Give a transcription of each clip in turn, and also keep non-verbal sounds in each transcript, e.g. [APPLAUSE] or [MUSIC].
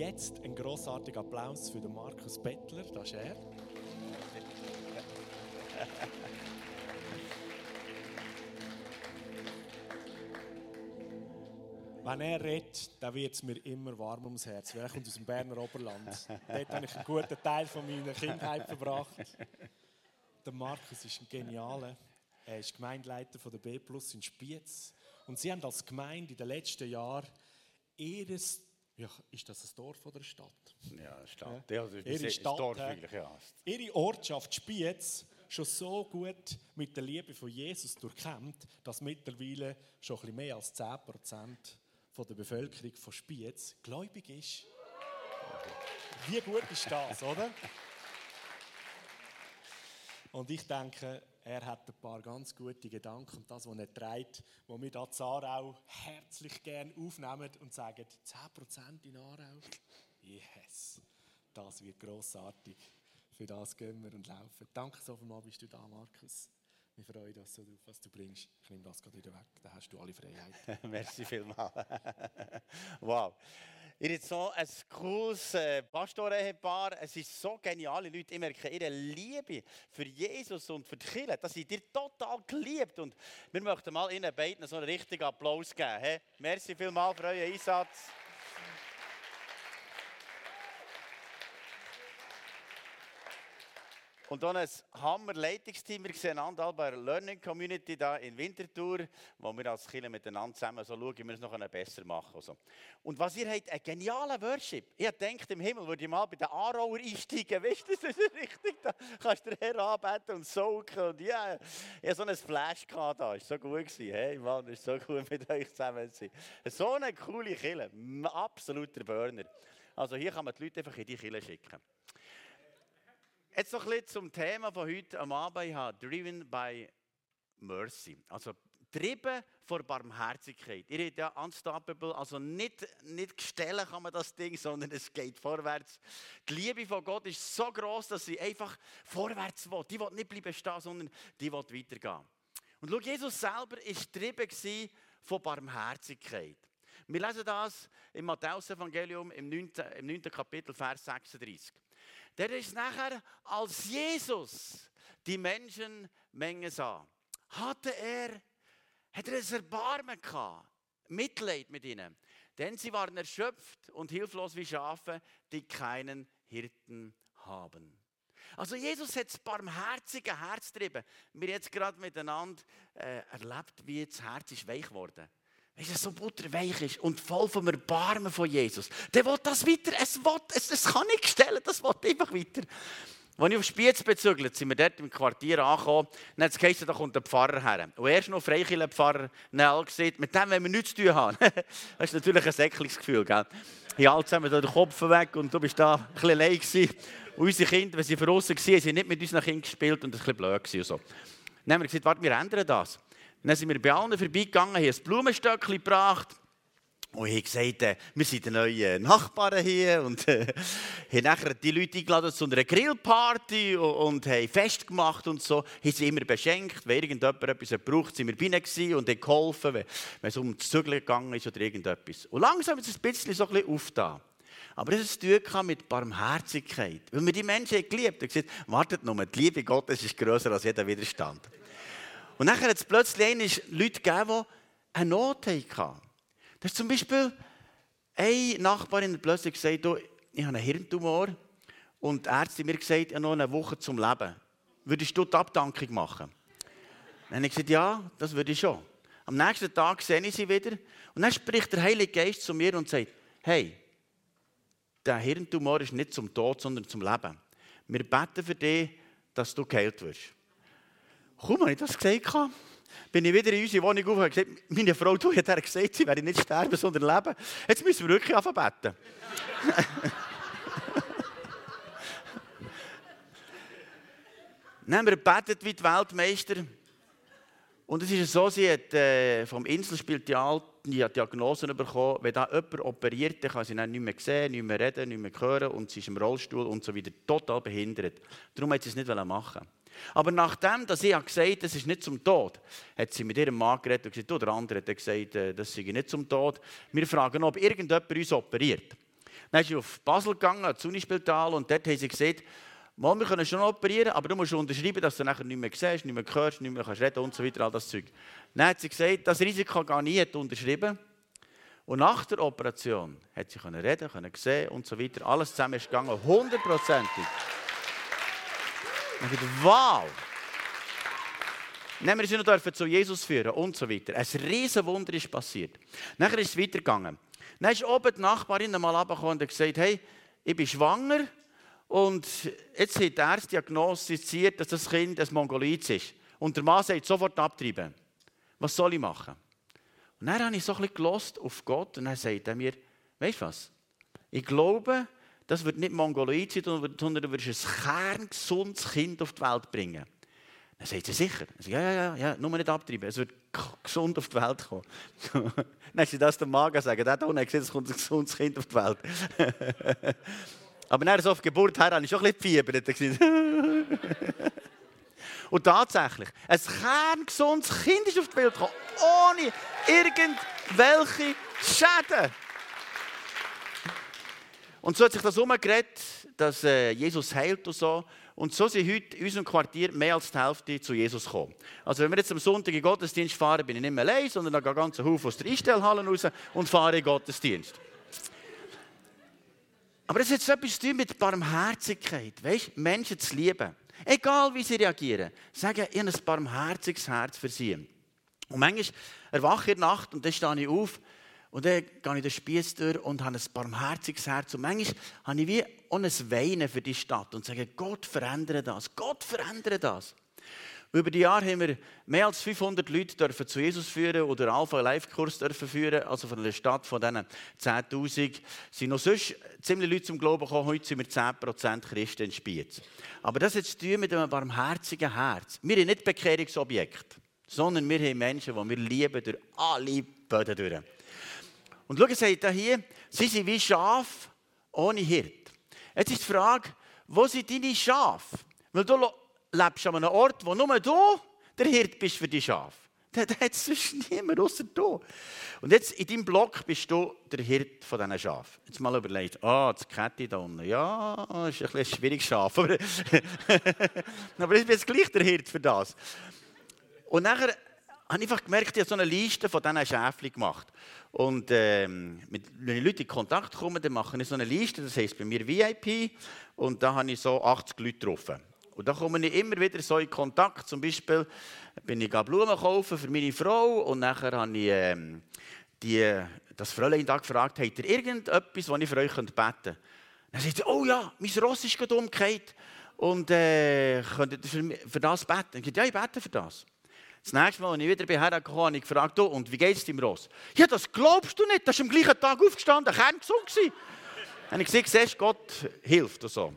jetzt einen grossartigen Applaus für den Markus Bettler, das ist er. Wenn er redet, dann wird es mir immer warm ums Herz. Weil er kommt aus dem Berner Oberland. Dort habe ich einen guten Teil von meiner Kindheit verbracht. Der Markus ist ein genialer. Er ist Gemeindeleiter von der B Plus in Spiez. Und sie haben als Gemeinde in den letzten Jahren ihres ja, ist das ein Dorf oder eine Stadt? Ja, Stadt. Ja, also ihre Stadt, Dorf eigentlich, ja. Ihre Ortschaft Spiez schon so gut mit der Liebe von Jesus durchkämmt, dass mittlerweile schon ein bisschen mehr als 10 Prozent von der Bevölkerung von Spiez gläubig ist. Wie gut ist das, oder? Und ich denke, er hat ein paar ganz gute Gedanken und das, was er trägt, wo wir da Zarau herzlich gerne aufnehmen und sagen, 10% in Aarau, yes, das wird grossartig. Für das gehen wir und laufen. Danke so viel, bist du da, Markus. Wir freuen uns so drauf, was du bringst. Ich nehme das gerade wieder weg, dann hast du alle Freiheit. [LAUGHS] Merci vielmals. [LAUGHS] wow. Ihr habt so ein cooles äh, Pastorehepaar. Es ist so geniale Leute. Ich merke ihre Liebe für Jesus und für die Kirche. Das sind dir total geliebt. Und wir möchten mal ihnen beiden so einen richtigen Applaus geben. Merci vielmals für euren Einsatz. Und dann ein Hammer-Leitungsteam. Wir sehen einander bei der Learning Community da in Winterthur, wo wir als Kinder miteinander zusammen so schauen, wie wir es noch besser machen können. Und was ihr habt, ein genialer Worship. Ich denkt im Himmel würde ich mal bei den Aarauer einsteigen. [LAUGHS] Weißt du, das ist richtig. Da kannst du den Herr anbeten und saugen. Und ja, ich hatte so ein Flash da. Das war so gut. Gewesen. Hey, Mann, ist so gut mit euch zusammen zu sein. So eine coole Kille. Absoluter Burner. Also hier kann man die Leute einfach in die Kille schicken. Jetzt noch ein bisschen zum Thema von heute am Abend. Habe Driven by Mercy. Also Trieben vor Barmherzigkeit. Ihr habt ja unstoppable, also nicht, nicht gestellen kann man das Ding, sondern es geht vorwärts. Die Liebe von Gott ist so groß, dass sie einfach vorwärts will. Die will nicht bleiben stehen, sondern die will weitergehen. Und schau, Jesus selber war getrieben von Barmherzigkeit. Wir lesen das im Matthäus-Evangelium im 9. im 9. Kapitel, Vers 36. Der ist nachher, als Jesus die Menschenmenge sah, hatte er, hat er ein Erbarmen gehabt, Mitleid mit ihnen. Denn sie waren erschöpft und hilflos wie Schafe, die keinen Hirten haben. Also Jesus hat das barmherzige Herz getrieben. Wir jetzt gerade miteinander äh, erlebt, wie das Herz ist weich geworden ist. Wenn es so butterweich ist und voll vom Erbarmen von Jesus, der will das weiter. Es, will, es, es kann nicht stellen, das will einfach weiter. Als ich auf Spiez bezügelt, sind wir dort im Quartier angekommen. Dann hat es geheißen, da kommt der Pfarrer her. Und erst noch Freikirchenpfarrer Nell gesagt, mit dem wollen wir nichts zu tun haben. [LAUGHS] das ist natürlich ein säckliches Gefühl, gell? Hier alle zusammen den Kopf weg und du bist da ein bisschen allein gewesen. Und unsere Kinder, wenn sie draußen waren, haben nicht mit unseren Kindern gespielt und ein bisschen blöd. Und so. Dann haben wir gesagt, warte, wir ändern das. Dann sind wir bei allen vorbeigegangen, haben ein Blumenstöckchen gebracht. Und ich habe gesagt, äh, wir sind die neuen Nachbarn hier und äh, haben nachher die Leute eingeladen zu einer Grillparty und, und haben Fest gemacht und so. Haben sie immer beschenkt, wenn irgendjemand etwas braucht, sind wir bei und haben geholfen, wenn, es um das Zügeln gegangen ist oder irgendetwas. Und langsam ist es ein bisschen so bisschen aufgetan. Aber es hat tun mit Barmherzigkeit. Weil wir die Menschen geliebt haben. gesagt, wartet nur, die Liebe Gottes ist grösser als jeder Widerstand. Und dann hat es plötzlich Leute gegeben, die eine Not hatten. Das ist zum Beispiel eine Nachbarin hat plötzlich gesagt, oh, ich habe einen Hirntumor und die Ärzte mir gesagt, ich habe noch eine Woche zum Leben. Würdest du die Abdankung machen? Dann habe ich gesagt, ja, das würde ich schon. Am nächsten Tag sehe ich sie wieder und dann spricht der Heilige Geist zu mir und sagt, hey, der Hirntumor ist nicht zum Tod, sondern zum Leben. Wir beten für dich, dass du geheilt wirst. Kaum habe ich das gesagt, bin ich wieder in unsere Wohnung auf und habe gesagt, meine Frau, du hat gesagt, sie werde nicht sterben, sondern leben. Jetzt müssen wir wirklich anfangen beten. [LAUGHS] Dann haben wir gebetet wie die Weltmeister. Und es ist so, sie hat äh, vom Inselspital die Diagnosen bekommen, wenn da jemand operiert, kann sie dann nicht mehr sehen, nicht mehr reden, nicht mehr hören und sie ist im Rollstuhl und so wieder total behindert. Darum hat sie es nicht machen aber nachdem, dass ich gesagt habe, das ist nicht zum Tod, hat sie mit ihrem Mann geredet und gesagt, du, der andere hat gesagt, äh, das sei nicht zum Tod. Wir fragen, ob irgendjemand uns operiert. Dann ist sie auf Basel gegangen, ans Unispital, und dort haben sie gesagt, Mal, wir können schon operieren, aber du musst unterschreiben, dass du nachher nicht mehr siehst, nicht mehr hörst, nicht mehr kannst reden und so weiter, all das Zeug. Dann hat sie gesagt, das Risiko gar nie unterschrieben. Und nach der Operation hat sie reden, können sehen und so weiter. Alles zusammen ist gegangen, hundertprozentig. Und ich dachte, wow! Dann wir noch zu Jesus führen und so weiter. Ein riesen Wunder ist passiert. Nachher ist es weitergegangen. Dann ist oben die Nachbarin einmal runtergekommen und gesagt, hey, ich bin schwanger und jetzt hat die Ärzte diagnostiziert, dass das Kind ein Mongoloid ist. Und der Mann sagt, sofort abtreiben. Was soll ich machen? Und dann habe ich so ein bisschen auf Gott und er sagt er mir, weißt du was? Ich glaube, das wird nicht Mongoloid sein, sondern du wirst ein kerngesundes Kind auf die Welt bringen. Dann sagt sie sicher. Ich sage, ja, ja, ja, nur nicht abtreiben. Es wird gesund auf die Welt kommen. dann sie das dem Magen sagen, der hat gesehen, es kommt ein gesundes Kind auf die Welt. Aber dann so auf die Geburt her habe ich schon ein bisschen. Und tatsächlich, ein kerngesundes Kind ist auf die Welt gekommen, ohne irgendwelche Schäden. Und so hat sich das umgedreht, dass äh, Jesus heilt und so. Und so sind heute in unserem Quartier mehr als die Hälfte zu Jesus gekommen. Also wenn wir jetzt am Sonntag in den Gottesdienst fahren, bin ich nicht mehr allein, sondern da gehen ganze Haufen aus der Einstellhalle raus und fahren in den Gottesdienst. Aber das hat so etwas zu tun mit Barmherzigkeit. Weißt, Menschen zu lieben. Egal wie sie reagieren. Sagen, habe ein barmherziges Herz für sie. Und manchmal erwache ich in der Nacht und dann stehe ich auf und dann gehe ich den Spieß durch und habe ein barmherziges Herz. Und manchmal habe ich wie ein Weinen für die Stadt und sage, Gott verändere das, Gott verändere das. Über die Jahre haben wir mehr als 500 Leute dürfen zu Jesus führen oder Alpha Life Kurs dürfen führen, also von einer Stadt von diesen 10.000 sind noch sonst ziemlich Leute zum Glauben gekommen. Heute sind wir 10% Christen in Spiez. Aber das zu tun mit einem barmherzigen Herz. Wir sind nicht Bekehrungsobjekt, sondern wir haben Menschen, die wir lieben durch alle Böden durch. Und schau, sagt hier, sie sind wie Schaf ohne Hirt. Jetzt ist die Frage, wo sind deine Schafe? Weil du lebst an einem Ort, wo nur du der Hirt bist für die Schafe. [LAUGHS] Da hat sonst niemand außer du. Und jetzt in deinem Block bist du der Hirt von diesen Schafen. Jetzt mal überlegt, ah, oh, das Kette da unten, ja, das ist ein, ein schwieriges Schaf. Aber, [LAUGHS] aber ich bin jetzt gleich der Hirt für das. Und nachher habe einfach gemerkt, ich habe so eine Liste von diesen Schäfchen gemacht. Und ähm, mit, wenn Leute in Kontakt kommen, dann mache ich so eine Liste, das heisst bei mir VIP. Und da habe ich so 80 Leute getroffen. Und da komme ich immer wieder so in Kontakt. Zum Beispiel bin ich Blumen kaufen für meine Frau und nachher habe ich ähm, die, das Fräulein da gefragt, habt ihr irgendetwas, das ich für euch beten könnte? Dann sagt sie, oh ja, mein Ross ist gerade umgekehrt und äh, könnt ihr für, für das beten? Ich sage, ja, ich bete für das. Das nächste Mal, als ich wieder bei hergekommen habe ich gefragt, oh, und wie geht es deinem Ross? Ja, das glaubst du nicht, das ist am gleichen Tag aufgestanden, kerngesund gewesen. Dann habe ich gesagt, siehst Gott hilft und so.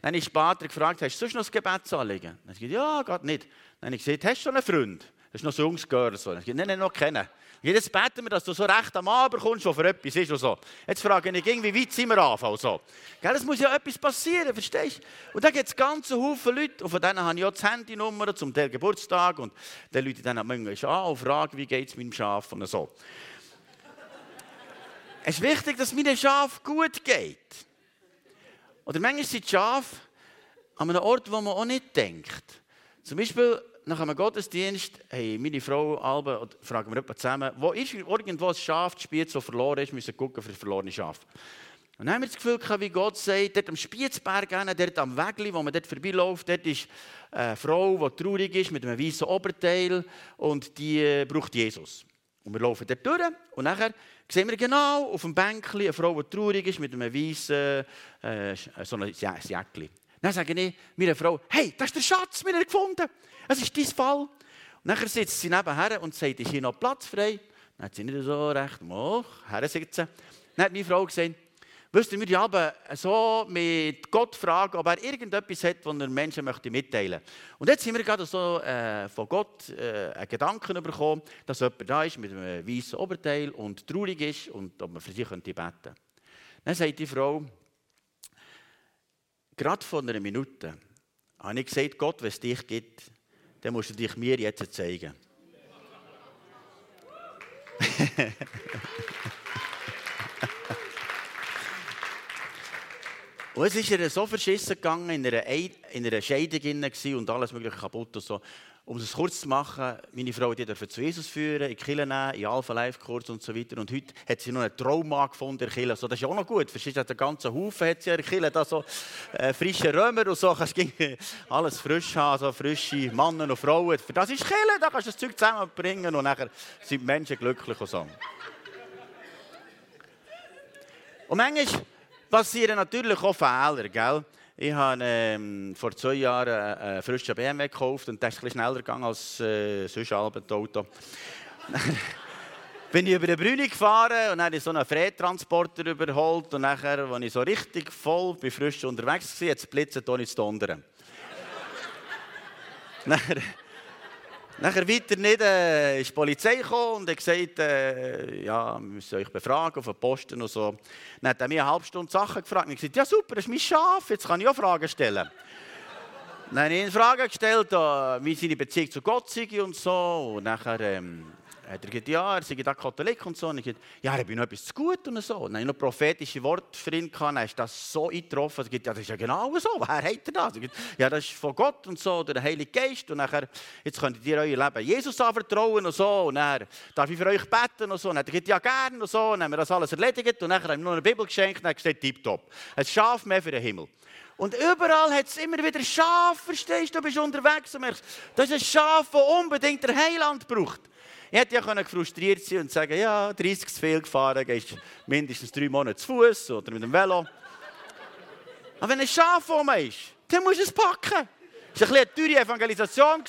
Dann habe ich später gefragt, hast du sonst noch ein Gebetsanliegen? Dann habe ich gesagt, ja, geht nicht. Dann habe ich gesagt, hast du schon einen Freund? Das ist noch so ein junges Girl. So. Nein, nein, noch kennen. Jetzt beten wir, dass du so recht am Abend kommst, was für etwas ist und so. Jetzt frage ich, wie weit sind wir anfangen? So. Gell, es muss ja etwas passieren, verstehst du? Und da gibt es ganze Haufen Leute, und von denen habe ich auch die Handynummer zum Geburtstag, und die Leute dann manchmal an und fragen, wie geht es meinem Schaf und so. es ist wichtig, dass meinem Schaf gut geht. Oder manchmal sind die Schafe an einem Ort, wo man auch nicht denkt. Zum Beispiel nach einem Gottesdienst, hey, meine Frau Alba, fragen wir zusammen, wo ist irgendwo ein Schaf gespielt, so verloren ist, müssen gucken für das verlorene Schaf. Und dann haben wir das Gefühl wie Gott sagt, dort am Spiezberg, dort am Wegli, wo man dort vorbeiläuft, dort ist eine Frau, die traurig ist, mit einem weißen Oberteil und die äh, braucht Jesus. Und wir laufen dort durch und nachher sehen wir genau auf dem Bänkchen eine Frau, die traurig ist, mit einem weißen äh, so Jäckchen. Dann sage ich meiner Frau, hey, das ist der Schatz, wir haben gefunden. Es ist dein Fall. Und dann sitzt sie nebenher und sagt, ist hier noch Platz frei? Dann hat sie nicht so recht, oh, her sitzen. Dann hat meine Frau gesagt, wisst ihr, wir haben so mit Gott fragen, ob er irgendetwas hat, das er Menschen möchte mitteilen möchte. Und jetzt haben wir gerade so äh, von Gott äh, einen Gedanken bekommen, dass jemand da ist mit einem weißen Oberteil und traurig ist und ob man für sie könnte beten Dann sagt die Frau, gerade vor einer Minute habe ich gesagt, Gott, wenn es dich gibt, dann musst du dich mir jetzt zeigen. Und es ist ihr so verschissen gegangen, in einer, in einer Scheidung und alles mögliche kaputt und so. Um es kurz zu machen, meine Frau die durfte zu Jesus führen, in die nehmen, in Alpha Life Kurs und so weiter. Und heute hat sie noch einen Trauma gefunden in der Kirche. Also das ist auch noch gut. Verstehst du, der ganze Haufen hat sie in der. Da so äh, frische Römer und so. Kannst du alles frisch haben, so frische Männer und Frauen. Für das ist Kirche, da kannst du das Zeug zusammenbringen und nachher sind die Menschen glücklich und so. Und manchmal passieren natürlich auch Fehler, gell? Ich habe ähm, vor zwei Jahren einen frischen BMW gekauft und der ist bisschen schneller gegangen als äh, sonst ein Auto. [LAUGHS] bin ich über den Brüni gefahren und habe so einen Freitransporter überholt und nachher, als ich so richtig voll bin, frisch unterwegs war, jetzt blitzen und nicht donnern. [LAUGHS] Nachher weiter nicht, äh, ist die Polizei gekommen und hat gesagt, äh, ja, wir müssen euch befragen auf den Posten und so. Dann hat er mir eine halbe Stunde Sachen gefragt und ich gesagt, ja super, das ist mein Schaf, jetzt kann ich auch Fragen stellen. Dann habe ich ihn Fragen gestellt, wie seine Beziehung zu Gott sei und so. Und nachher ähm, hat er gesagt, ja, er sei da Katholik und so. Und ich gesagt, ja, ich bin noch etwas zu gut und so. Und dann habe ich noch prophetische Worte für ihn gehabt. Dann ist das so eingetroffen. Er gesagt, ja, das ist ja genau so. Wer hat er das? Gesagt, ja, das ist von Gott und so, der Heilige Geist. Und nachher, jetzt könnt ihr euer Leben Jesus anvertrauen und so. Und dann darf ich für euch beten und so. Und dann hat er gesagt, ja, gerne und so. Und dann haben wir das alles erledigt. Und nachher haben wir noch eine Bibel geschenkt und dann gesagt, tipptopp. Ein Schaf mehr für den Himmel. Und überall hat es immer wieder Schaf, verstehst du? Du bist unterwegs und merkst, das ist ein Schaf, das unbedingt der Heiland braucht. Ich hätte ja frustriert sein und sagen, ja, 30 zu viel gefahren, gehst mindestens drei Monate zu Fuß oder mit dem Velo. Aber wenn ein Schaf mir ist, dann musst du es packen. Es war eine teure Evangelisation.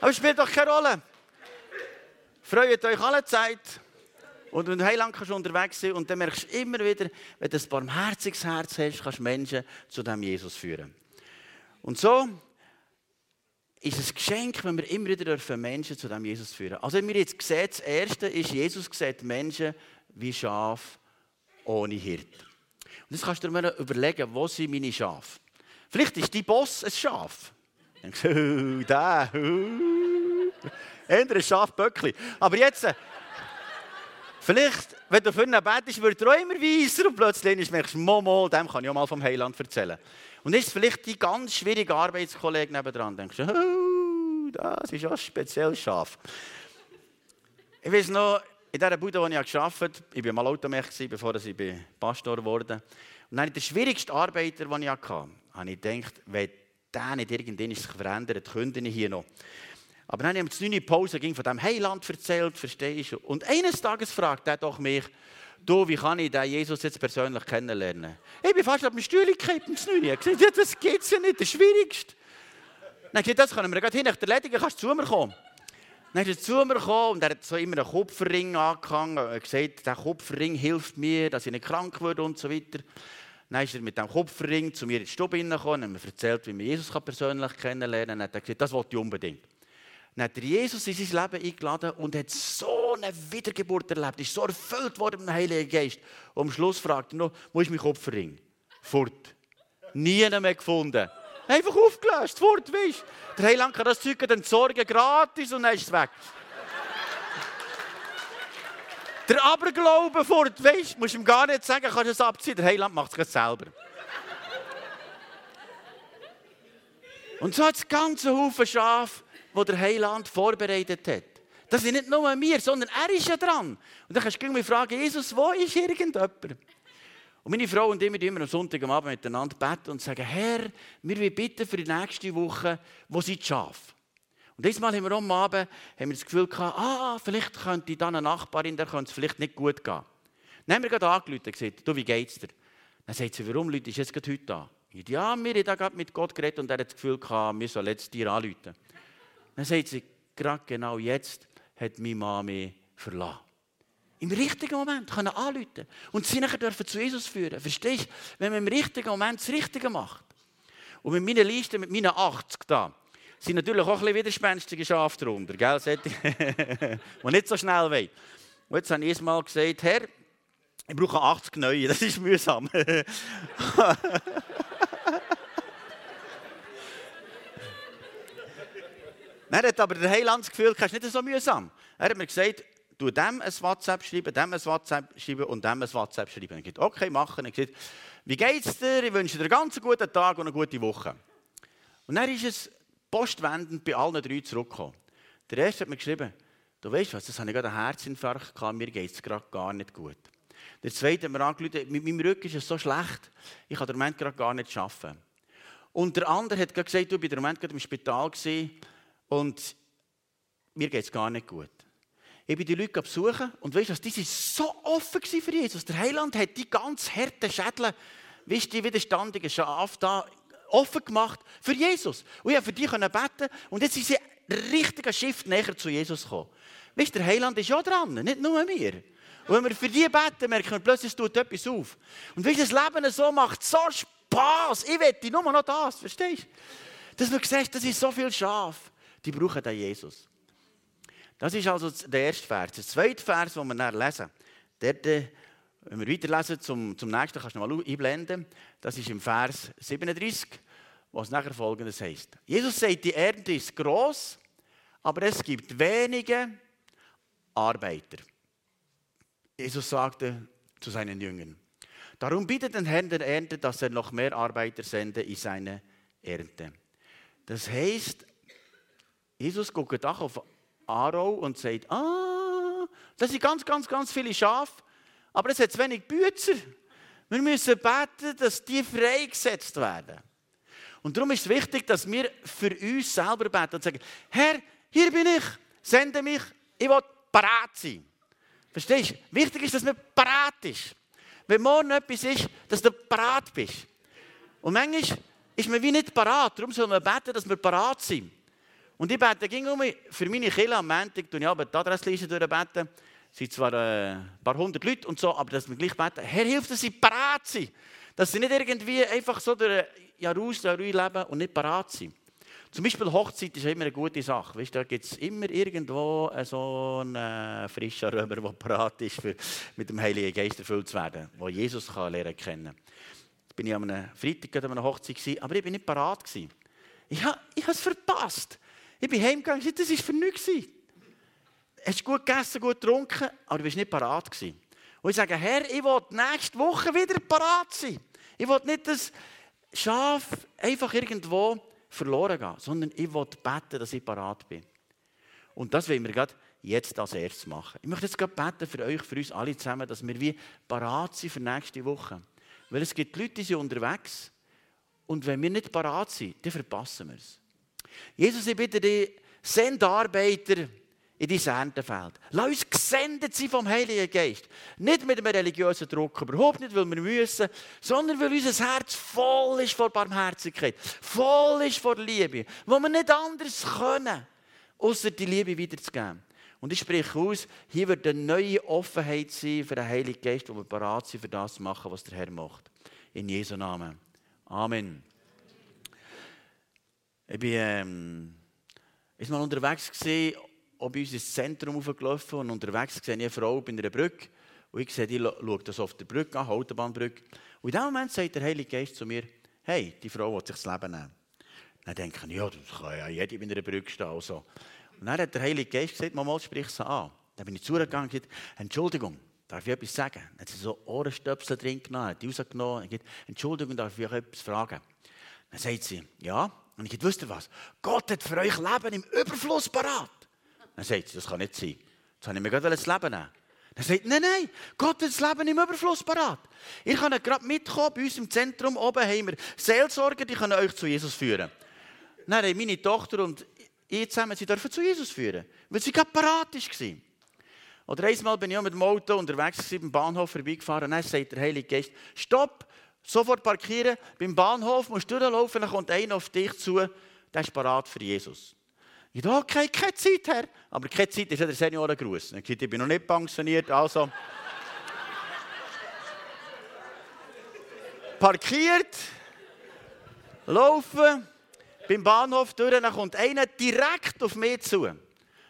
Aber es spielt doch keine Rolle. Freut euch alle Zeit. Und wenn du heilang kannst unterwegs sein und dann merkst du immer wieder, wenn du ein barmherziges Herz hast, kannst du Menschen zu dem Jesus führen. Und so ist ein Geschenk, wenn wir immer wieder Menschen zu dem Jesus führen Also, wenn wir jetzt sehen, das Erste ist, Jesus sieht Menschen wie Schaf ohne Hirt. Und jetzt kannst du dir mal überlegen, wo sind meine Schafe? Vielleicht ist dein Boss ein Schaf. Dann denkst du, [LAUGHS] oh, da, oh. ein Schafböckli. Aber jetzt, äh, vielleicht, wenn du für ihn betest, wird er auch immer weiser und plötzlich merkst du, Momo, dem kann ich auch mal vom Heiland erzählen. Und ist vielleicht die ganz schwierige Arbeitskollege nebendran. Denkst du, oh, das ist auch speziell scharf. Ich weiß noch, in dieser Bude, wo ich gearbeitet habe, ich war mal Automech, bevor ich Pastor wurde. Und dann den schwierigsten Arbeiter, den ich hatte, habe ich gedacht, wenn der nicht irgendwann verändert, könnte ich hier noch. Aber dann habe ich mir 9 Pause ging von diesem Heiland erzählt, verstehst du? Und eines Tages fragt er doch mich, du, wie kann ich den Jesus jetzt persönlich kennenlernen? Ich bin fast auf dem Stuhl gekippt, ins Neue. Ich gesagt, das geht ja nicht, das Schwierigste. Dann gesagt, das können wir gerade hin erledigen, kannst du zu mir kommen. Dann ist er zu mir gekommen und er hat so immer einen Kupferring angehangen. Er hat gesagt, der Kupferring hilft mir, dass ich nicht krank werde und so weiter. Dann ist er mit dem Kupferring zu mir in die Stube gekommen und hat mir erzählt, wie man Jesus persönlich kennenlernen kann. Hat er gesagt, das wollte ich unbedingt. Dann hat Jesus in sein Leben eingeladen und hat so eine Wiedergeburt erlebt. Ist so erfüllt worden mit dem Heiligen Geist. Und am Schluss fragt er noch, wo ist mein Kopfring? Fort. Nie mehr gefunden. Einfach aufgelöst, fort, weißt Der Heiland kann das Zeug dann sorgen, gratis und dann ist es weg. Der Aberglaube fort, weißt du, musst ihm gar nicht sagen, kannst du es abziehen. Der Heiland macht es selber. Und so hat es ganze Haufen Schafe wo der Heiland vorbereitet hat. Das sind nicht nur wir, sondern er ist ja dran. Und dann kannst du mich fragen, Jesus, wo ist irgendjemand? Und meine Frau und ich, wir immer am Sonntagabend miteinander beten und sagen, Herr, wir wollen bitten für die nächste Woche, wo sind die Schafe? Und diesmal haben wir am Abend haben wir das Gefühl gehabt, ah, vielleicht könnte dann eine Nachbarin, der könnte es vielleicht nicht gut gehen. Dann haben wir gerade angerufen und gesagt, du, wie geht's dir? Dann sagt sie, warum Leute, ist jetzt gerade heute da? Ja, wir haben da gerade mit Gott geredet und er hat das Gefühl gehabt, wir sollen jetzt dir anrufen. Dann sagt sie, gerade genau jetzt hat meine Mami verlassen. Im richtigen Moment können anrufen und sie nachher dürfen zu Jesus führen. Verstehst du? Wenn man im richtigen Moment das Richtige macht. Und mit meiner Liste, mit meinen 80 da, sind natürlich auch ein bisschen widerspenstige Schafe drunter, gell? [LAUGHS] die nicht so schnell wollen. Und jetzt habe ich mal gesagt, Herr, ich brauche 80 neue, das ist mühsam. [LAUGHS] Dann hat aber das Gefühl, das ist nicht so mühsam. Er hat mir gesagt, tu dem ein WhatsApp schreiben, dem ein WhatsApp schreiben und dem ein WhatsApp schreiben. Er sagt, okay, machen. Er sagt, wie geht's dir? Ich wünsche dir einen ganz guten Tag und eine gute Woche. Und dann ist es postwendend bei allen drei zurückgekommen. Der erste hat mir geschrieben, du weißt was, das habe ich gerade einen Herzinfarkt gehabt, mir geht es gerade gar nicht gut. Der zweite hat mir angerufen, mit meinem Rücken ist es so schlecht, ich kann den Moment gerade gar nicht schaffen. Und der andere hat gesagt, du bist im Moment gerade im Spital und mir geht es gar nicht gut. Ich bin die Leute besuchen und weißt du, die waren so offen für Jesus. Der Heiland hat die ganz harten Schädel, weißt du, die widerstandigen Schafe da offen gemacht für Jesus. Und ich konnte für die beten und jetzt sind sie richtig ein Schiff näher zu Jesus gekommen. Weißt du, der Heiland ist ja dran, nicht nur wir. Und wenn wir für die beten, merken wir plötzlich, es tut etwas auf. Und wie das Leben so macht, so Spaß. Ich wette nur noch das, verstehst du? Dass du siehst, das ist so viel Schaf. Die brauchen den Jesus. Das ist also der erste Vers. Der zweite Vers, den wir dann lesen, dort, äh, wenn wir weiterlesen zum, zum nächsten, kannst du mal einblenden. Das ist im Vers 37, was nachher folgendes heißt. Jesus sagt, die Ernte ist groß, aber es gibt wenige Arbeiter. Jesus sagte zu seinen Jüngern, darum bittet den Herrn der Ernte, dass er noch mehr Arbeiter sende in seine Ernte. Das heißt, Jesus guckt auch auf Aarau und sagt, ah, das sind ganz, ganz, ganz viele Schafe, aber es hat zu wenig Bützer. Wir müssen beten, dass die freigesetzt werden. Und darum ist es wichtig, dass wir für uns selber beten und sagen, Herr, hier bin ich, sende mich, ich will parat sein. Verstehst du? Wichtig ist, dass man parat ist. Wenn morgen etwas ist, dass du parat bist. Und manchmal ist man wie nicht parat. Darum soll man beten, dass wir parat sind. Und ich bete ging um für meine Kinder am Montag, tue ich aber die Adressliste durchbeten. Es sind zwar äh, ein paar hundert Leute und so, aber dass wir gleich beten, Herr, hilf, dass sie parat sind. Dass sie nicht irgendwie einfach so durch Jahr aus, Jahr leben und nicht parat sind. Zum Beispiel Hochzeit ist immer eine gute Sache. Weißt, da gibt es immer irgendwo so einen äh, frischen Römer, der parat ist, für mit dem Heiligen Geist erfüllt zu werden, wo Jesus kann lernen kennen. Jetzt bin ich am Freitag an einer Hochzeit, gewesen, aber ich bin nicht parat. Ich habe es verpasst. Ich bin heimgegangen und das war für nichts. Du hast gut gegessen, gut getrunken, aber du warst nicht parat. Und ich sage, Herr, ich will nächste Woche wieder parat sein. Ich will nicht das Schaf einfach irgendwo verloren gehen, sondern ich will beten, dass ich parat bin. Und das wollen wir gerade jetzt als erstes machen. Ich möchte jetzt gerade beten für euch, für uns alle zusammen, dass wir wie parat sind für nächste Woche. Weil es gibt Leute, die sind unterwegs und wenn wir nicht parat sind, dann verpassen wir es. Jesus, ich bitte dich, send Arbeiter in dein Erntefeld. Lass uns gesendet sein vom Heiligen Geist. Nicht mit einem religiösen Druck, überhaupt nicht, weil wir müssen, sondern weil unser Herz voll ist vor Barmherzigkeit, voll ist vor Liebe, wo wir nicht anders können, außer die Liebe wiederzugeben. Und ich spreche aus, hier wird eine neue Offenheit sein für den Heiligen Geist, wo wir bereit sind, für das zu machen, was der Herr macht. In Jesu Namen. Amen. Ich bin ähm, ist mal unterwegs gesehen, ob ich ins Zentrum aufgelaufen und unterwegs sehe ich eine Frau bei einer Brücke und ich sehe, die schaut das auf der Brücke an, Autobahnbrücke. Und in dem Moment sagt der Heilige Geist zu mir, hey, die Frau will sich das Leben nehmen. Dann denke ich, ja, das kann ja jeder bei einer Brücke stehen. Also. Und dann hat der Heilige Geist gesagt, mal sprich sie an. Dann bin ich zugegangen und gesagt, Entschuldigung, darf ich etwas sagen? Dann hat sie so Ohrenstöpsel drin genommen, hat die rausgenommen und gesagt, Entschuldigung, darf ich euch etwas fragen? Dann sagt sie, ja. Und ich wusste was? Gott hat für euch Leben im Überfluss parat. Dann sagt sie, das kann nicht sein. Jetzt habe ich mir gerade das Leben nehmen. Dann sagt nein, nein, Gott hat das Leben im Überfluss parat. Ihr könnt gerade mitkommen, bei uns im Zentrum oben haben wir Seelsorger, die können euch zu Jesus führen. Dann haben meine Tochter und ich zusammen, sie dürfen zu Jesus führen, weil sie gerade parat war. Oder einmal bin ich mit dem Auto unterwegs beim Bahnhof vorbeigefahren und dann sagt der Heilige Geist, stopp, Sofort parkieren, beim Bahnhof musst du durchlaufen, dann kommt einer auf dich zu, der ist parat für Jesus. Ich dachte, okay, keine Zeit, Herr. Aber keine Zeit ist ja der Seniorengruß. Ich ich bin noch nicht pensioniert, also... [LAUGHS] Parkiert, laufen, beim Bahnhof durch, dann kommt einer direkt auf mich zu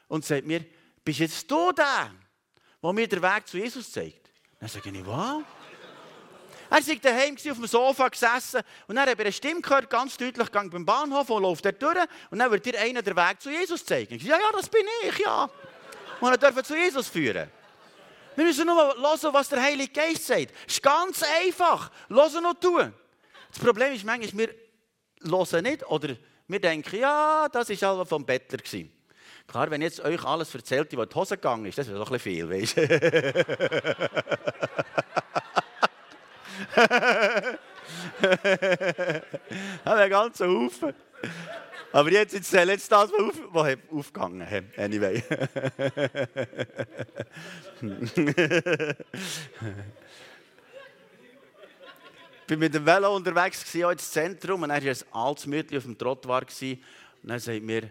und sagt mir, bist jetzt du der, der mir den Weg zu Jesus zeigt? Dann sage ich, was? Er war daheim auf dem Sofa gesessen und dann hat er eine Stimme gehört, ganz deutlich, gang beim Bahnhof und läuft er durch und dann wird dir einer den Weg zu Jesus zeigen. Ich sage, ja, ja, das bin ich, ja. die ihn dürfen zu Jesus führen Wir müssen nur hören, was der Heilige Geist sagt. Es ist ganz einfach. Hören und tun. Das Problem ist manchmal, wir hören nicht oder wir denken, ja, das war alles vom Bettler. Klar, wenn jetzt euch alles erzählt, was die Hose gegangen ist, das wäre doch ein bisschen viel, weißt du? [LAUGHS] ein Haufen. Aber jetzt erzähle jetzt das, was, auf, was aufgegangen ist. Anyway. Ich war mit dem Velo unterwegs, auch ins Zentrum, und er war ein altes Mädchen auf dem Trottoir. Und dann sagt mir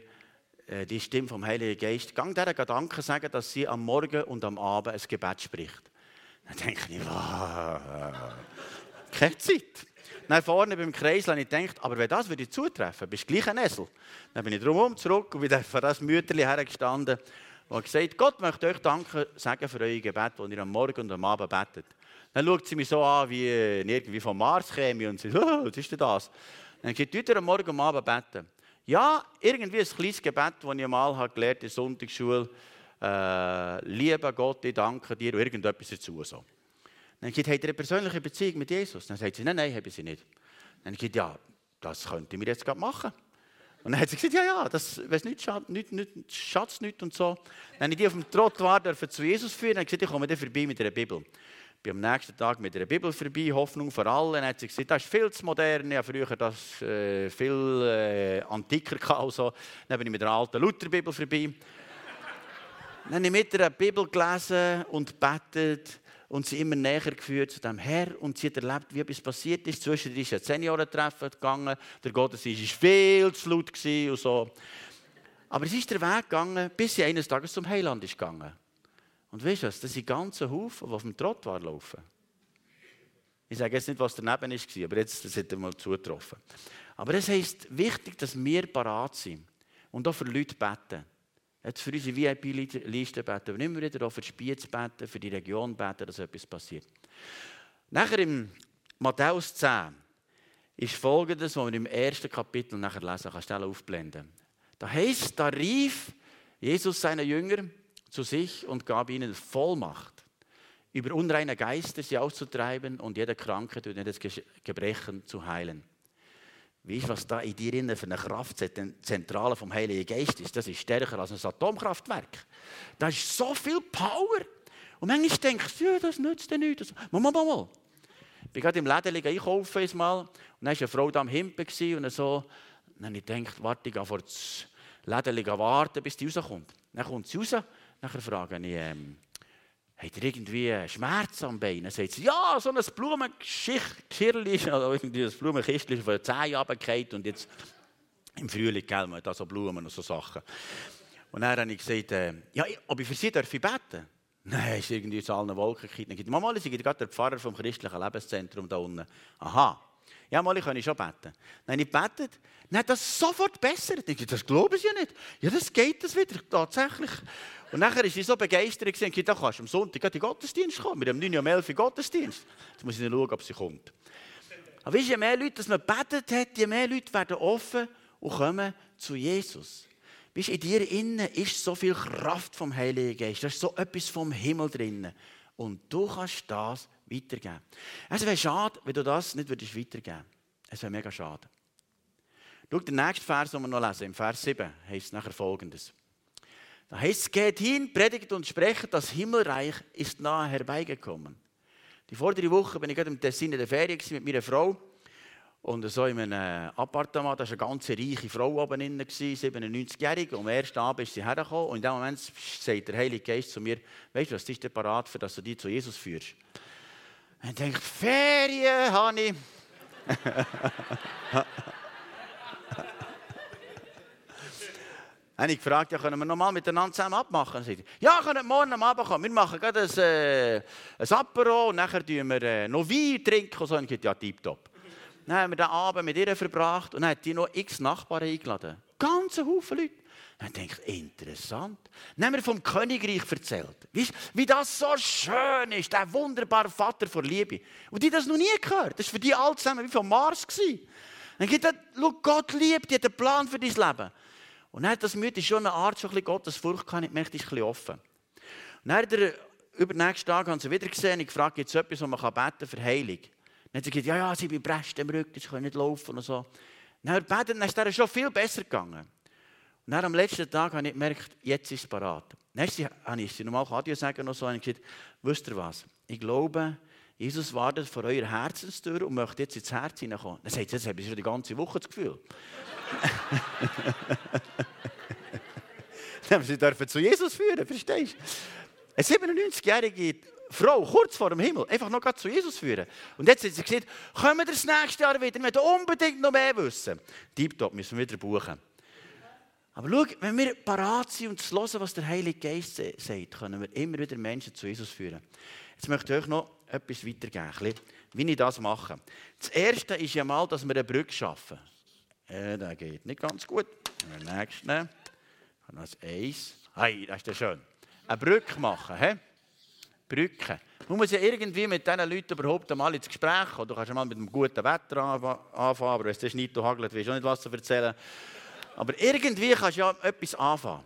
äh, die Stimme vom Heiligen Geist, gang dieser Gedanken sagen, dass sie am Morgen und am Abend ein Gebet spricht. Dann denke ich, wow, keine Zeit. Dann vorne beim Kreis habe ich gedacht, aber wenn das würde zutreffen, bist du gleich ein Esel. Dann bin ich drumherum zurück und bin vor das Mütterchen hergestanden und gesagt, Gott möchte euch danken sagen für euer Gebet, das ihr am Morgen und am Abend betet. Dann schaut sie mich so an, wie äh, irgendwie vom Mars käme und sagt, [LAUGHS] oh, was ist denn das? Dann geht ihr am Morgen und am Abend beten. Ja, irgendwie ein kleines Gebet, das ich gelernt in der Sonntagsschule. Äh, lieber Gott, ich danke dir und irgendetwas dazu. So. Dann sagt, habt ihr eine persönliche Beziehung mit Jesus? Dann sagt sie, nein, nein, habe sie nicht. Dann sagt ja, das könnte wir jetzt gerade machen. Und dann hat sie gesagt, ja, ja, das weiß nicht, Schatz, nicht, nicht, Schatz nicht und so. Dann habe ich die auf dem Trottoir zu Jesus führen. Dann hat gesagt, ich komme dann vorbei mit einer Bibel. Ich bin am nächsten Tag mit einer Bibel vorbei, Hoffnung für alle. Dann hat sie gesagt, das ist viel zu modern. Ich habe früher das äh, viel äh, antiker gehabt. So. Dann bin ich mit einer alten Lutherbibel vorbei. Dann habe ich mit einer Bibel gelesen und betet und sie immer näher geführt zu dem Herr und sie hat erlebt, wie etwas passiert ist. Zwischendurch ist ein Seniorentreffen gegangen, der Gottesdienst war viel zu laut und so. Aber es ist der Weg gegangen, bis sie eines Tages zum Heiland ist gegangen. Und weißt du was, das sind ganze Haufen, die auf dem Trottoir laufen. Ich sage jetzt nicht, was daneben war, aber jetzt das hat er mal zugetroffen. Aber es heisst wichtig, dass wir parat sind und auch für Leute beten. Jetzt für unsere VIP-Liste beten, aber immer wieder auch für die Spiez beten, für die Region beten, dass etwas passiert. Nachher im Matthäus 10 ist folgendes, was wir im ersten Kapitel nachher lesen kannst du aufblenden. Da heißt, da rief Jesus seine Jünger zu sich und gab ihnen Vollmacht, über unreine Geister sie auszutreiben und jede Krankheit und jedes Gebrechen zu heilen. Weißt du, was da in dir für eine Kraft Zentrale vom Heiligen Geist ist? Das ist stärker als ein Atomkraftwerk. Da ist so viel Power. Und manchmal denkst du, ja, das nützt dir nichts. Mal, mal, mal, mal. Ich bin gerade im Läden einkaufen einmal und dann war eine Frau da am Himpen und so. Und dann habe ich gedacht, warte, ich gehe vor das Läden warten, bis die rauskommt. Dann kommt sie raus, dann frage ich, ähm, hat er irgendwie Schmerzen am Bein? Dann sagt sie, ja, so ein Blumengeschirrchen, oder [LAUGHS] irgendwie ein Blumenkistchen von 10 Jahren runtergefallen und jetzt im Frühling, gell, man da so Blumen und so Sachen. Und dann habe ich gesagt, äh, ja, ob ich für sie darf ich beten? Nein, ist irgendwie zu allen Wolken gekippt. Mama, ich bin gerade der Pfarrer vom christlichen Lebenszentrum da unten. Aha. Ja, mal, ich kann schon beten. Dann habe ich gebetet, dann hat das sofort besser. Ich dachte, das glauben sie ja nicht. Ja, das geht das wieder, tatsächlich. Und nachher war sie so begeistert, und gesagt, da kannst du am Sonntag in den Gottesdienst kommen. Wir haben 9 Uhr 11 Uhr Gottesdienst. Jetzt muss ich schauen, ob sie kommt. Aber weißt, je mehr Leute dass man betet hat, je mehr Leute werden offen und kommen zu Jesus. Weißt, in dir innen ist so viel Kraft vom Heiligen Geist. Da ist so etwas vom Himmel drin. Und du kannst das weitergeben. Es wäre schade, wenn du das nicht würdest weitergeben würdest. Es wäre mega schade. Schau den nächsten Vers, den wir noch lesen. Im Vers 7 heißt es nachher folgendes. Da heißt es, geht hin, predigt und sprecht, das Himmelreich ist nahe herbeigekommen. Die vordere Woche bin ich gerade im Tessin in der Ferien mit meiner Frau. Und so in einem Appartement, da war eine ganz reiche Frau oben drin, 97-jährig. Und am ersten Abend ist sie hergekommen. Und in dem Moment sagt der Heilige Geist zu mir, weißt du, was ist denn parat, für dass du dich zu Jesus führst? Und ich denke, Ferien, Hani. habe [LAUGHS] ich gefragt, ja, können wir nochmal miteinander zusammen abmachen? Ja, können wir morgen am Abend kommen. Wir machen gerade ein, äh, Apero und nachher trinken wir äh, noch Wein trinken. So. Ja, tipptopp. Dann haben wir den Abend mit ihr verbracht und dann hat die noch x Nachbarn eingeladen. Ganz Haufen Leute. Dann denke ich, interessant. Haben wir vom Königreich erzählt. Weißt, wie das so schön ist, der wunderbare Vater vor Liebe. Und die das noch nie gehört. Das war für die alle zusammen wie vom Mars. Gewesen. Dann geht Gott liebt, die hat einen Plan für dein Leben. Und dann hat das Mütter schon eine Art, schon ein bisschen Gottesfurcht gehabt, ich merke, ist ein bisschen offen. Dann der übernächsten Tag haben sie wieder gesehen, ich gefragt, gibt es etwas, wo man beten kann für Heilung? Dann hat sie gesagt, ja, ja, sie bei Brest im Rücken, sie können nicht laufen und so. Dann beten, dann ist es schon viel besser gegangen. Und dann am letzten Tag habe ich gemerkt, jetzt ist es parat. Dann habe ich sie nochmal Adieu sagen und so, und gesagt, wisst ihr was, ich glaube, Jesus wartet vor eurer Herzenstür und möchte jetzt ins Herz hineinkommen. Dann sagt sie, jetzt habe ich schon die ganze Woche das Gefühl. [LAUGHS] Dann haben sie dürfen zu Jesus führen, verstehst du? Eine 97-jährige Frau, kurz vor dem Himmel, einfach noch zu Jesus führen. Und jetzt hat sie gesagt, kommen wir das nächste Jahr wieder, wir unbedingt noch mehr wissen. Deeptop müssen wir wieder buchen. Aber schau, wenn wir parat sind und zu hören, was der Heilige Geist sagt, können wir immer wieder Menschen zu Jesus führen. Jetzt möchte ich euch noch etwas weitergeben, wie ich das mache. Das Erste ist ja mal, dass wir eine Brücke schaffen. Äh, das geht nicht ganz gut. Der nächste. Das Eis. Hey, das ist ja schön. Eine Brücke machen. He? Brücke. Man muss ja irgendwie mit diesen Leuten überhaupt einmal ins Gespräch kommen. Du kannst ja mal mit einem guten Wetter anfangen, aber wenn es nicht hagelt, willst du auch nicht was zu erzählen. Aber irgendwie kannst du ja etwas anfangen.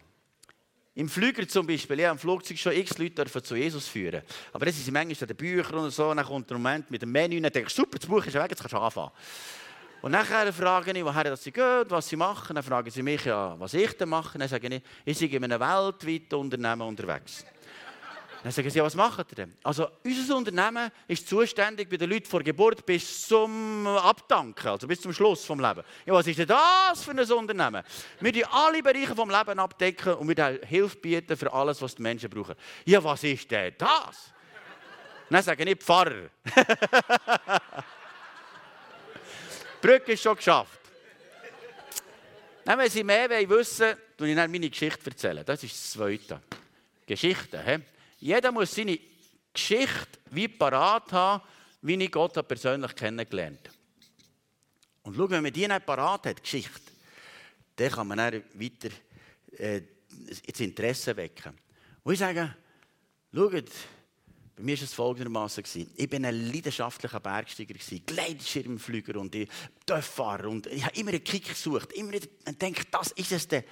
Im Flüger zum Beispiel, ja, im Flugzeug schon x Leute zu Jesus führen. Aber das sind manchmal den Büchern und so, dann kommt der Moment mit dem Menü und dann denkst super, das Buch ist weg, jetzt kannst du anfangen. Und nachher frage ich, woher sie gehen, was sie machen. Dann fragen sie mich, ja, was ich denn mache. Dann sage ich, ich bin in einem weltweiten Unternehmen unterwegs. Dann sagen sie, ja, was macht ihr denn? Also, unser Unternehmen ist zuständig bei den Leuten vor Geburt bis zum Abdanken, also bis zum Schluss vom Leben. Ja, was ist denn das für ein Unternehmen? Wir decken alle Bereiche vom Leben abdecken und wir Hilfe bieten für alles, was die Menschen brauchen. Ja, was ist denn das? Dann sage ich Pfarrer. [LAUGHS] Die Brücke ist schon geschafft. Dann, wenn Sie mehr wissen wollen, erzähle ich Ihnen meine Geschichte. Erzählen. Das ist das Zweite. Geschichte. He? Jeder muss seine Geschichte wie parat haben, wie ich Gott persönlich kennengelernt habe. Und schau, wenn man die nicht parat hat, Geschichte, dann kann man dann weiter äh, das Interesse wecken. Und ich sage, schaut, bei mir war es folgendermaßen. Ich war ein leidenschaftlicher Bergsteiger, Gleitschirmflüger und Töfffahrer. Und ich habe immer einen Kick gesucht, immer gedacht, das ist es denn.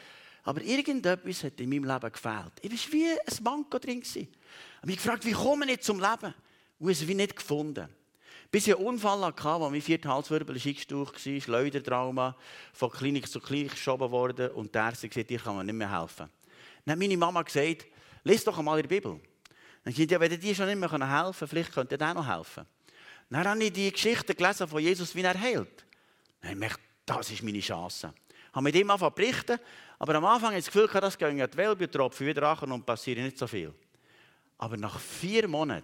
Aber irgendetwas hat in meinem Leben gefehlt. Ich war wie ein Manko drin. Ich habe mich gefragt, wie komme ich zum Leben? Und es wie nicht gefunden. Bis ich einen Unfall hatte, wo mein vierter Halswirbel eingestaucht war, Schleudertrauma, von Klinik zu Klinik geschoben worden und der Ärzte gesagt, ich kann mir nicht mehr helfen. Dann hat meine Mama gesagt, lies doch einmal in der Bibel. Dann gesagt, ja, wenn die schon nicht mehr helfen können, vielleicht könnte der noch helfen. Dann habe ich die Geschichte gelesen von Jesus, wie er heilt. Dann habe ich gedacht, das ist meine Chance. Ich habe mit ihm angefangen zu berichten, aber am Anfang hatte ich das Gefühl, das gehen die Wellbutropfen wieder an und passiert nicht so viel. Aber nach vier Monaten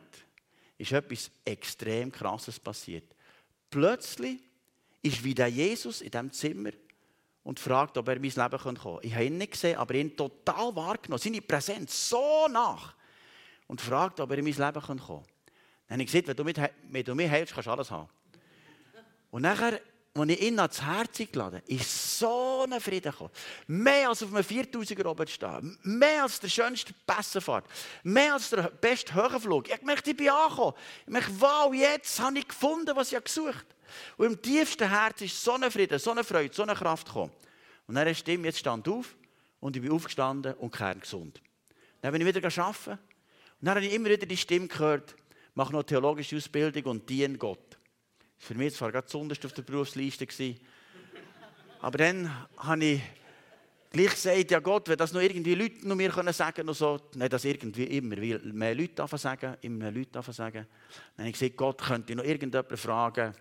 ist etwas extrem Krasses passiert. Plötzlich ist wieder Jesus in diesem Zimmer und fragt, ob er in mein Leben kommen kann. Ich habe ihn nicht gesehen, aber ihn total wahrgenommen. Seine Präsenz so nach. Und fragt, ob er in mein Leben kommen kann. Dann habe ich gesagt, wenn du, mit, wenn kannst du alles haben. Und nachher als ich ihn ans Herz geladen ist so ein Frieden gekommen. Mehr als auf einem 4000er oben zu stehen. Mehr als der schönste Pässenfahrt. Mehr als der beste Höhenflug. Ich merkte, ich bin angekommen. Ich merkte, wow, jetzt habe ich gefunden, was ich gesucht habe. Und im tiefsten Herz ist so ein Frieden, so eine Freude, so eine Kraft gekommen. Und dann eine Stimme, jetzt stand auf und ich bin aufgestanden und kerngesund. Dann bin ich wieder arbeiten. Und dann habe ich immer wieder die Stimme gehört, mach noch theologische Ausbildung und diene Gott. Für mich zwar gerade besonders auf der Berufsliste. Aber dann habe ich gleich gesagt, ja Gott, wenn das noch irgendwie Leute noch mir können sagen und so, nicht das irgendwie immer mehr Leute sagen, immer mehr Leute sagen. Dann habe ich gesagt, Gott, könnte ich noch irgendjemanden fragen,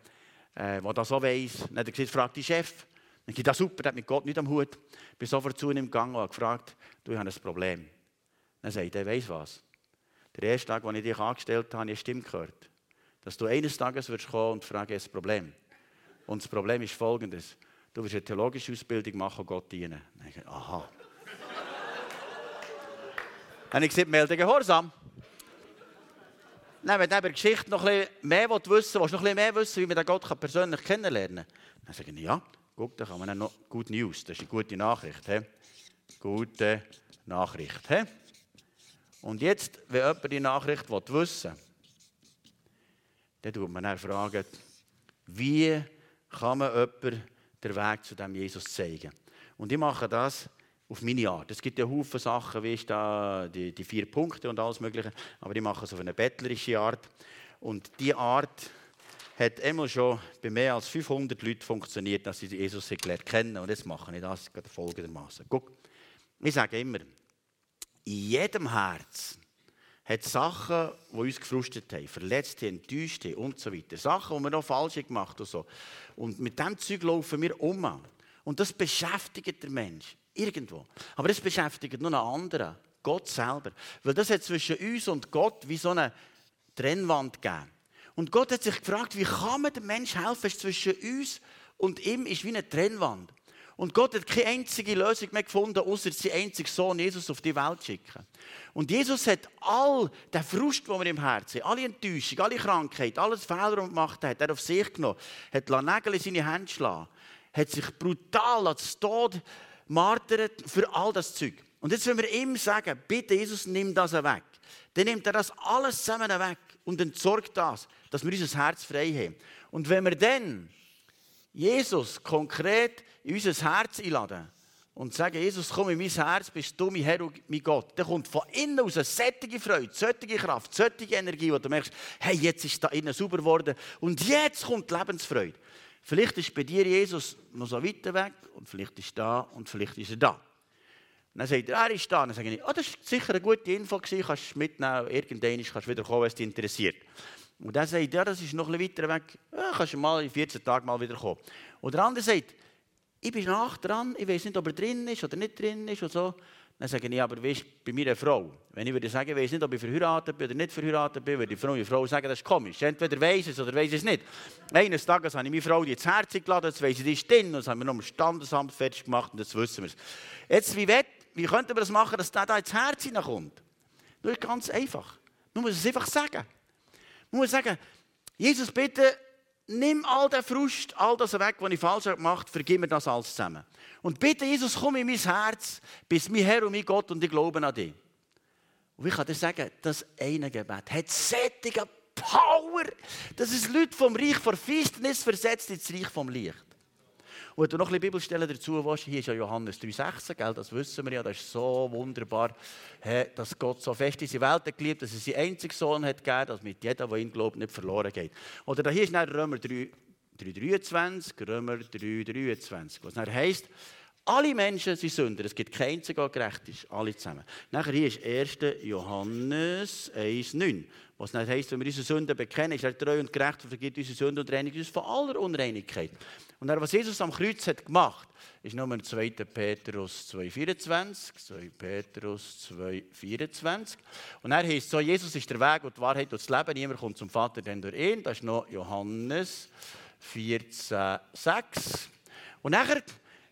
äh, der das so weiss. Dann hat er gesagt, frag die Chef. Dann habe ich gesagt, super, der hat mit Gott nicht am Hut. Ich bin sofort zu ihm gegangen und gefragt, du, ich habe ein Problem. Dann sagt er, weiss was. Der erste Tag, als ich dich angestellt habe, habe ich eine Stimme gehört dass du eines Tages wirst kommen und fragen, das Problem. Und das Problem ist folgendes. Du wirst eine theologische Ausbildung machen und Gott dienen. Dann ich, aha. Habe ich gesagt, melde Gehorsam. Dann, wenn du über Geschichte noch bisschen mehr wissen willst, willst du noch ein mehr wissen, wie man den Gott persönlich kennenlernen kann, dann sage ich, ja, guck, da kann man noch Good News, das ist eine gute Nachricht. He? Gute Nachricht. He? Und jetzt, wenn jemand die Nachricht wissen will, dann tut man dann fragen, wie kann man jemandem den Weg zu dem Jesus zeigen. Und ich mache das auf meine Art. Es gibt ja Haufen Sachen, wie ist da die, die vier Punkte und alles Mögliche, aber ich mache es auf eine bettlerische Art. Und diese Art hat immer schon bei mehr als 500 Leuten funktioniert, dass sie Jesus gelernt kennen. Und jetzt mache ich das folgendermaßen. Guck, ich sage immer, in jedem Herz hat Sachen, die uns gefrustet haben, verletzt haben, enttäuscht haben und so weiter. Sachen, die wir noch falsch gemacht haben und so. Und mit diesem Zeug laufen wir um. Und das beschäftigt der Mensch. Irgendwo. Aber das beschäftigt nur einen anderen. Gott selber. Weil das hat zwischen uns und Gott wie so eine Trennwand gegeben. Und Gott hat sich gefragt, wie kann man dem Menschen helfen? Zwischen uns und ihm ist wie eine Trennwand. Und Gott hat keine einzige Lösung mehr gefunden, außer seinen einzigen Sohn Jesus auf die Welt zu schicken. Und Jesus hat all den Frust, den wir im Herzen haben, alle Enttäuschung, alle Krankheit, alles Fehler, er gemacht hat, er auf sich genommen, hat Nägel in seine Hände geschlagen, hat sich brutal als Tod martert für all das Zeug. Und jetzt, wenn wir ihm sagen, bitte Jesus, nimm das weg, dann nimmt er das alles zusammen weg und entsorgt das, dass wir unser Herz frei haben. Und wenn wir dann Jesus konkret in unser Herz einladen und sagen, Jesus, komm in mein Herz, bist du mein Herr und mein Gott, dann kommt von innen aus eine sättige Freude, sättige Kraft, sättige Energie, wo du merkst, hey, jetzt ist da innen sauber geworden und jetzt kommt Lebensfreude. Vielleicht ist bei dir Jesus noch so weit weg und vielleicht ist er da und vielleicht ist er da. Dann sagt er, er ist da. Dann sage ich, oh, das war sicher eine gute Info, gewesen. kannst du mitnehmen, irgendwann kannst du wieder kommen, wenn es dich interessiert. Und dann sagt er, ja, das ist noch ein bisschen weiter weg, ja, kannst du mal in 14 Tagen mal wieder kommen. Und der andere sagt, ich bin nach dran, ich weiß nicht, ob er drin ist oder nicht drin ist und so. Dann sage ich, aber weißt, bei mir eine Frau, wenn ich würde sagen, ich weiß nicht, ob ich verheiratet bin oder nicht verheiratet bin, würde die Frau, die Frau sagen, das ist komisch. Entweder weiß es oder weiß es nicht. Eines Tages habe ich meine Frau ins Herz geladen, jetzt weiss ich, die ist drin, und haben wir noch im Standesamt fertig gemacht und jetzt wissen wir es. Jetzt, wie, wett, wie könnten wir das machen, dass der da ins Herz hineinkommt? Ist ganz einfach. Man muss es einfach sagen. Man muss sagen, Jesus, bitte, nimm all den Frust, all das weg, was ich falsch gemacht habe, vergib mir das alles zusammen. Und bitte, Jesus, komm in mein Herz, bist mein Herr und mein Gott und ich glaube an dich. Und ich kann dir sagen, das eine Gebet hat sättige Power, dass es Leute vom Reich vor Finsternis versetzt ins Reich vom Licht. Und wenn du noch ein bisschen Bibelstellen dazu willst, hier ist ja Johannes 3,16, das wissen wir ja, das ist so wunderbar, dass Gott so fest in die Welt hat geliebt, dass er seinen einzigen Sohn hat gegeben, dass mit jedem, der ihn glaubt, nicht verloren geht. Oder hier ist dann Römer 3,23, Römer 3,23, was dann heisst, alle Menschen sind Sünder, es gibt keinen der gerecht ist, alle zusammen. Nachher hier ist 1. Johannes 1,9, was dann heisst, wenn wir unsere Sünden bekennen, ist er treu und gerecht und vergibt unsere Sünden und reinigt uns von aller Unreinigkeit. Und dann, was Jesus am Kreuz hat gemacht, ist Nummer 2. Petrus 2,24. 2. Petrus 2,24. Und er heißt so, Jesus ist der Weg und die Wahrheit und das Leben. Niemand kommt zum Vater denn durch ihn. Das ist noch Johannes 14,6. Und nachher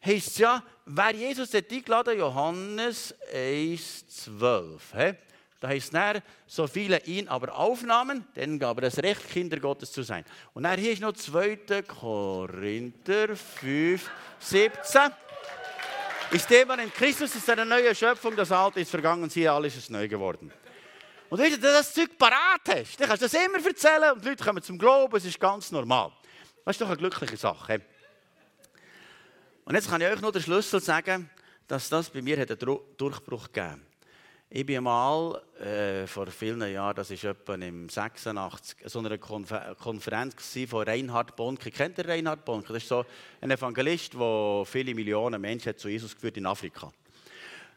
heißt es ja, wer Jesus hat eingeladen, Johannes 1,12. Da heißt es, so viele ihn aber aufnahmen, denen gab er das Recht, Kinder Gottes zu sein. Und dann hier ist noch 2. Korinther 5, 17. Ist jemand in Christus, ist eine neue Schöpfung, das Alte ist vergangen, siehe, alles ist neu geworden. Und wenn du das Zeug parat hast, dann kannst du das immer erzählen und die Leute kommen zum Glauben, es ist ganz normal. Das ist doch eine glückliche Sache. Und jetzt kann ich euch nur den Schlüssel sagen, dass das bei mir einen Durchbruch gegeben hat. Ich bin mal äh, vor vielen Jahren, das ist etwa im 86, so einer Konfer Konferenz von Reinhard Bonke. Kennt ihr Reinhard Bonke? Das ist so ein Evangelist, der viele Millionen Menschen zu Jesus geführt in Afrika.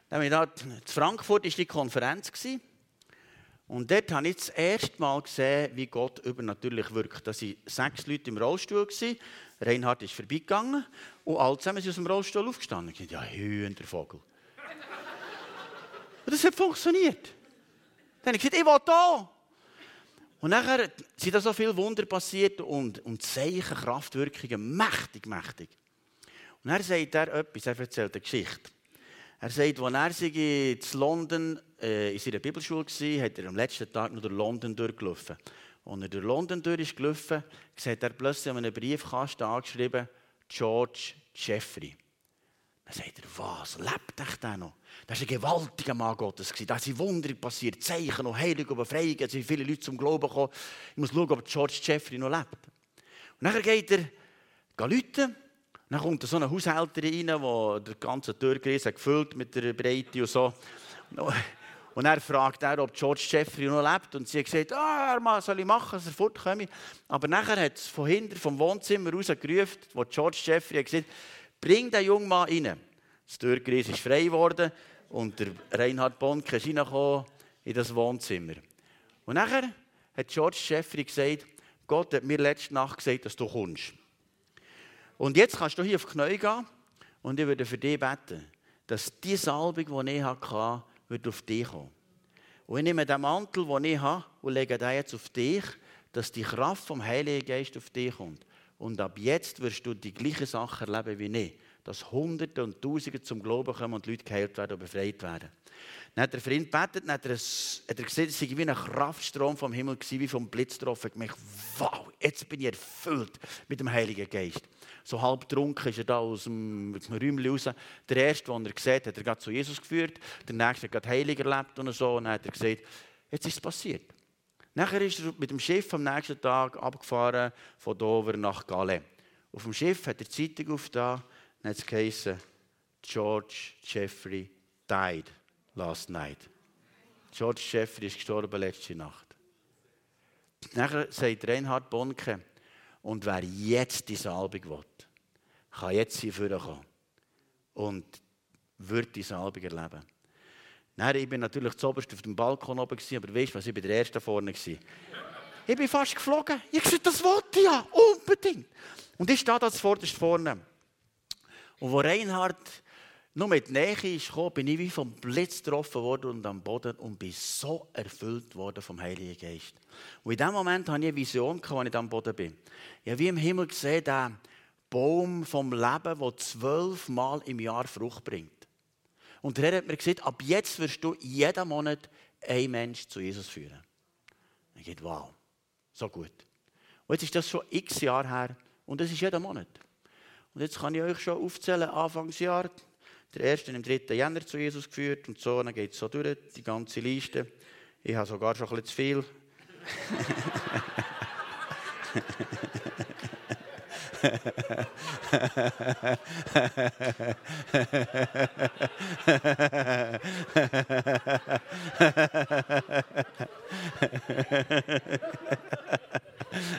Dann ich da, in Frankfurt war die Konferenz. Gewesen. Und dort habe ich das erste Mal gesehen, wie Gott übernatürlich wirkt. Da waren sechs Leute im Rollstuhl. Gewesen. Reinhard ist vorbeigegangen und alle zusammen sind aus dem Rollstuhl aufgestanden. Ich ja, Hühnervogel. Und das hat funktioniert. Dann habe ich gesagt, ich will da. Und nachher sind da so viele Wunder passiert und, und Zeichen, Kraftwirkungen, mächtig, mächtig. Und dann sagt er etwas, er erzählt eine Geschichte. Er sagt, als er in London äh, in seiner Bibelschule war, hat er am letzten Tag noch durch London durchgelaufen. Und er durch London durch ist sieht er plötzlich an einem Briefkasten angeschrieben, George Jeffrey. Dann sagt er, was, lebt echt der noch? Das war ein gewaltiger Mann Gottes. Da sind Wunder passiert, Zeichen und Heilung und Befreiung. Es sind viele Leute zum Glauben gekommen. Ich muss schauen, ob George Jeffrey noch lebt. Und dann geht er Leute dann kommt so eine Haushälterin rein, die der ganze Türkreis gefüllt mit der Breite und so. Und er fragt er, ob George Jeffrey noch lebt. Und sie hat gesagt, ah, was soll ich machen, dass er fortkomme. Aber nachher hat es von hinten vom Wohnzimmer raus gerufen, wo George Jeffrey hat gesagt bring den jungen Mann rein. Das Türkreis ist frei geworden und der Reinhard Bonke ist reingekommen in das Wohnzimmer. Und nachher hat George Jeffrey gesagt, Gott hat mir letzte Nacht gesagt, dass du kommst. Und jetzt kannst du hier auf die Knie gehen und ich würde für dich beten, dass die Salbung, die ich hatte, wird auf dich kommen. Und ich nehme den Mantel, den ich habe, und lege den jetzt auf dich, dass die Kraft vom Heiligen Geist auf dich kommt. Und ab jetzt wirst du die gleichen Sachen erleben wie ich. Dass Hunderte und Tausende zum Glauben kommen und Leute geheilt werden und befreit werden. Dann hat der Freund gebetet, dann hat er, gesehen, es sei wie ein Kraftstrom vom Himmel gewesen, wie vom Blitz getroffen. Ich dachte, wow, jetzt bin ich erfüllt mit dem Heiligen Geist. So halb trunken ist er da aus dem, dem Räumchen raus. Der erste, den er sieht, hat er gerade zu Jesus geführt. Der nächste hat gerade heilig erlebt und so. Und dann hat er gesagt, jetzt ist es passiert. Nachher ist er mit dem Schiff am nächsten Tag abgefahren von Dover nach Galle. Auf dem Schiff hat er die Zeitung aufgetan und hat es geheißen, George Jeffrey died last night. George Jeffrey ist gestorben letzte Nacht. Nachher sagt Reinhard Bonke, und wer jetzt die Salbung will, kann jetzt hier kommen und wird die Salbung erleben. Nein, ich bin natürlich zuoberst auf dem Balkon oben, aber weißt du was, ich bin der Erste vorne. Gewesen. Ich bin fast geflogen. Ich gesagt, das ich ja, unbedingt. Und ich stehe da zuvorderst vorne. Und wo Reinhard nur mit Nähe ist gekommen, bin ich wie vom Blitz getroffen worden und am Boden und bin so erfüllt worden vom Heiligen Geist. Und in dem Moment hatte ich eine Vision, als ich am Boden bin. Ich habe wie im Himmel gesehen, den Baum vom Leben, der zwölfmal im Jahr Frucht bringt. Und der Herr hat mir gesagt, ab jetzt wirst du jeden Monat einen Mensch zu Jesus führen. Ich dachte, wow, so gut. Und jetzt ist das schon x Jahre her und es ist jeden Monat. Und jetzt kann ich euch schon aufzählen, Anfangsjahr, der erste im 3. Jänner zu Jesus geführt und so, dann geht es so durch, die ganze Liste. Ich habe sogar schon ein bisschen zu viel. [LAUGHS]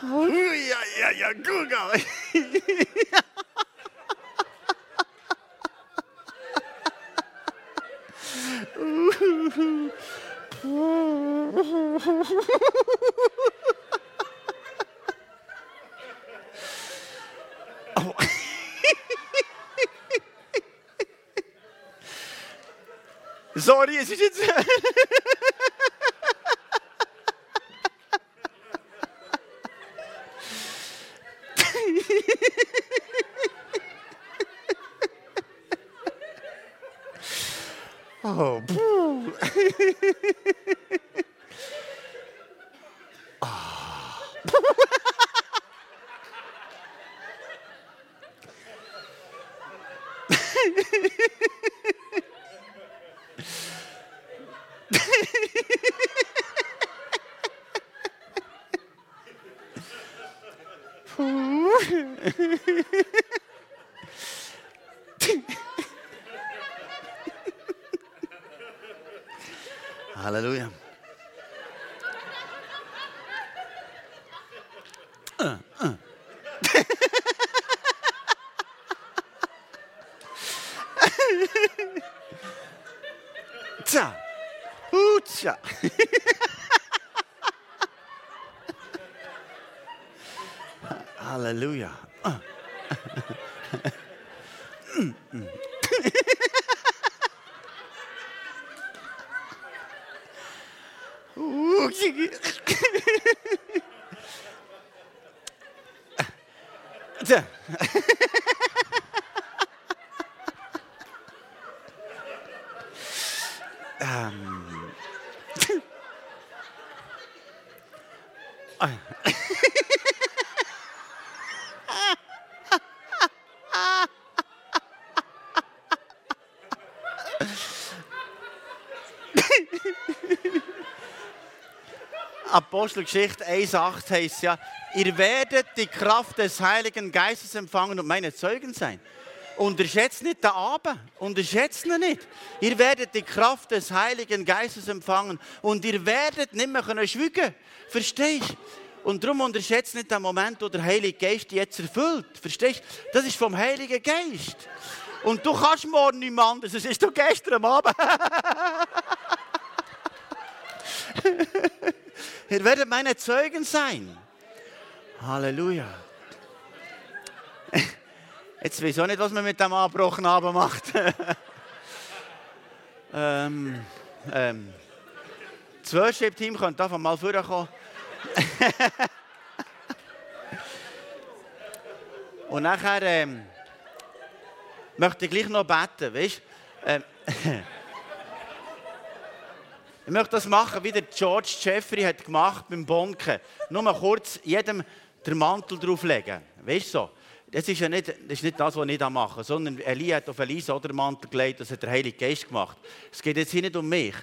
[LAUGHS] Sorry, es ist jetzt. Gotcha. [LAUGHS] Hallelujah. Apostelgeschichte 1,8 heißt ja, ihr werdet die Kraft des Heiligen Geistes empfangen und meine Zeugen sein. Unterschätzt nicht den Abend, unterschätzt ihn nicht. Ihr werdet die Kraft des Heiligen Geistes empfangen und ihr werdet nicht mehr können schweigen. Verstehst du? Und darum unterschätzt nicht den Moment, wo der Heilige Geist dich jetzt erfüllt. Verstehst du? Das ist vom Heiligen Geist. Und du kannst morgen mehr anders. Das ist du gestern Abend. [LAUGHS] Ihr werdet meine Zeugen sein. Halleluja. Jetzt weiß ich auch nicht, was man mit dem angebrochenen Abend macht. [LAUGHS] ähm, ähm, das Worship-Team könnte davon mal vorkommen. [LAUGHS] Und nachher ähm, möchte ich gleich noch beten, weißt ähm, [LAUGHS] Ich möchte das machen, wie der George Jeffrey hat gemacht beim Bonken. Nur mal kurz jedem den Mantel drauflegen. Weißt du so? Das ist ja nicht das, ist nicht das was ich da mache, sondern Elia hat auf Elisa den Mantel gelegt, das hat der Heilige Geist gemacht. Es geht jetzt hier nicht um mich.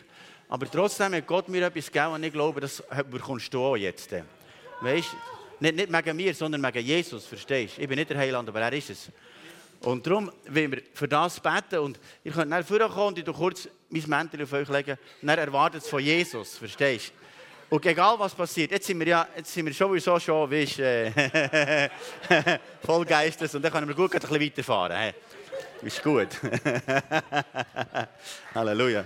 Aber trotzdem hat Gott mir etwas gegeben und ich glaube, das bekommst du auch jetzt. Weißt du? Nicht, nicht wegen mir, sondern wegen Jesus, verstehst du? Ich bin nicht der Heiland, aber er ist es. Und darum wollen wir für das beten. Und ihr könnt dann vorkommen und ich kurz mein Mäntel auf euch legen. Und dann erwartet es von Jesus, verstehst du? Und egal was passiert, jetzt sind wir ja jetzt sind wir sowieso schon, weißt, äh, [LAUGHS] voll Geistes und dann können wir gut ein bisschen weiterfahren. Hey. Ist gut. [LAUGHS] Halleluja.